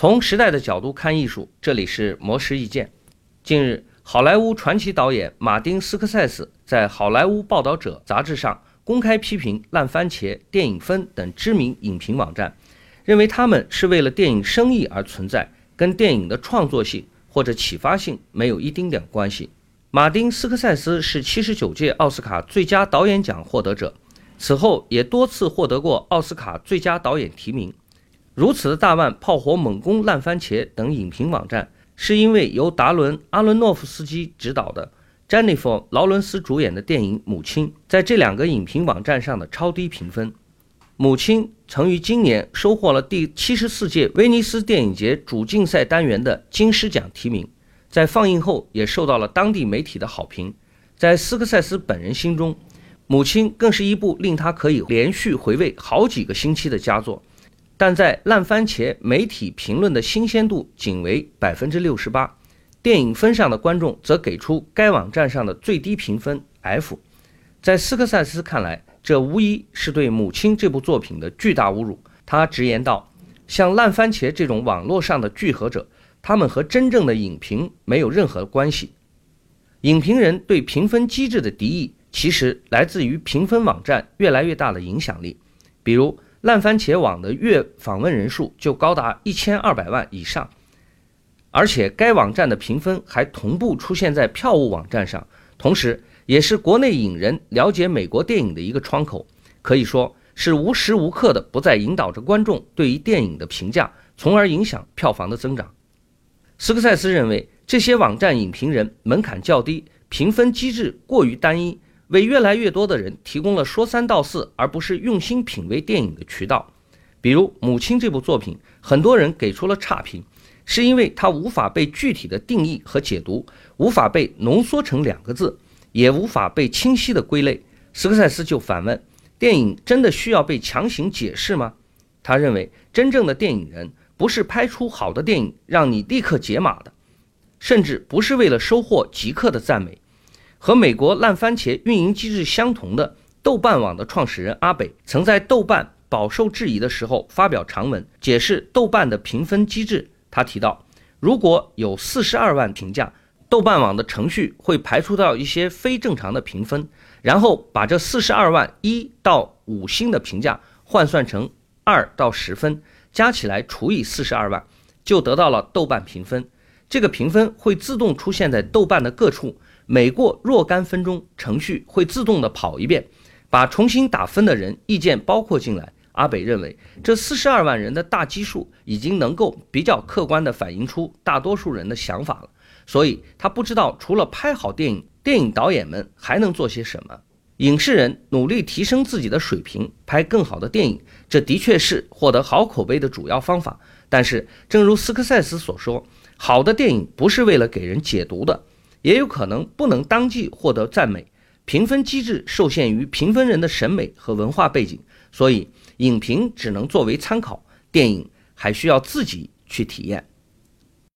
从时代的角度看艺术，这里是魔石意见。近日，好莱坞传奇导演马丁·斯科塞斯在《好莱坞报道者》杂志上公开批评烂番茄、电影分等知名影评网站，认为他们是为了电影生意而存在，跟电影的创作性或者启发性没有一丁点关系。马丁·斯科塞斯是七十九届奥斯卡最佳导演奖获得者，此后也多次获得过奥斯卡最佳导演提名。如此的大腕炮火猛攻烂番茄等影评网站，是因为由达伦·阿伦诺夫斯基执导的、詹妮弗·劳伦斯主演的电影《母亲》在这两个影评网站上的超低评分。《母亲》曾于今年收获了第七十四届威尼斯电影节主竞赛单元的金狮奖提名，在放映后也受到了当地媒体的好评。在斯科塞斯本人心中，《母亲》更是一部令他可以连续回味好几个星期的佳作。但在烂番茄媒体评论的新鲜度仅为百分之六十八，电影分上的观众则给出该网站上的最低评分 F。在斯科塞斯看来，这无疑是对《母亲》这部作品的巨大侮辱。他直言道：“像烂番茄这种网络上的聚合者，他们和真正的影评没有任何关系。影评人对评分机制的敌意，其实来自于评分网站越来越大的影响力，比如。”烂番茄网的月访问人数就高达一千二百万以上，而且该网站的评分还同步出现在票务网站上，同时也是国内影人了解美国电影的一个窗口，可以说是无时无刻的不在引导着观众对于电影的评价，从而影响票房的增长。斯科塞斯认为，这些网站影评人门槛较低，评分机制过于单一。为越来越多的人提供了说三道四，而不是用心品味电影的渠道。比如《母亲》这部作品，很多人给出了差评，是因为它无法被具体的定义和解读，无法被浓缩成两个字，也无法被清晰的归类。斯科塞斯就反问：电影真的需要被强行解释吗？他认为，真正的电影人不是拍出好的电影让你立刻解码的，甚至不是为了收获即刻的赞美。和美国烂番茄运营机制相同的豆瓣网的创始人阿北，曾在豆瓣饱受质疑的时候发表长文解释豆瓣的评分机制。他提到，如果有四十二万评价，豆瓣网的程序会排除掉一些非正常的评分，然后把这四十二万一到五星的评价换算成二到十分，加起来除以四十二万，就得到了豆瓣评分。这个评分会自动出现在豆瓣的各处。每过若干分钟，程序会自动的跑一遍，把重新打分的人意见包括进来。阿北认为，这四十二万人的大基数已经能够比较客观地反映出大多数人的想法了。所以，他不知道除了拍好电影，电影导演们还能做些什么。影视人努力提升自己的水平，拍更好的电影，这的确是获得好口碑的主要方法。但是，正如斯科塞斯所说，好的电影不是为了给人解读的。也有可能不能当即获得赞美，评分机制受限于评分人的审美和文化背景，所以影评只能作为参考，电影还需要自己去体验。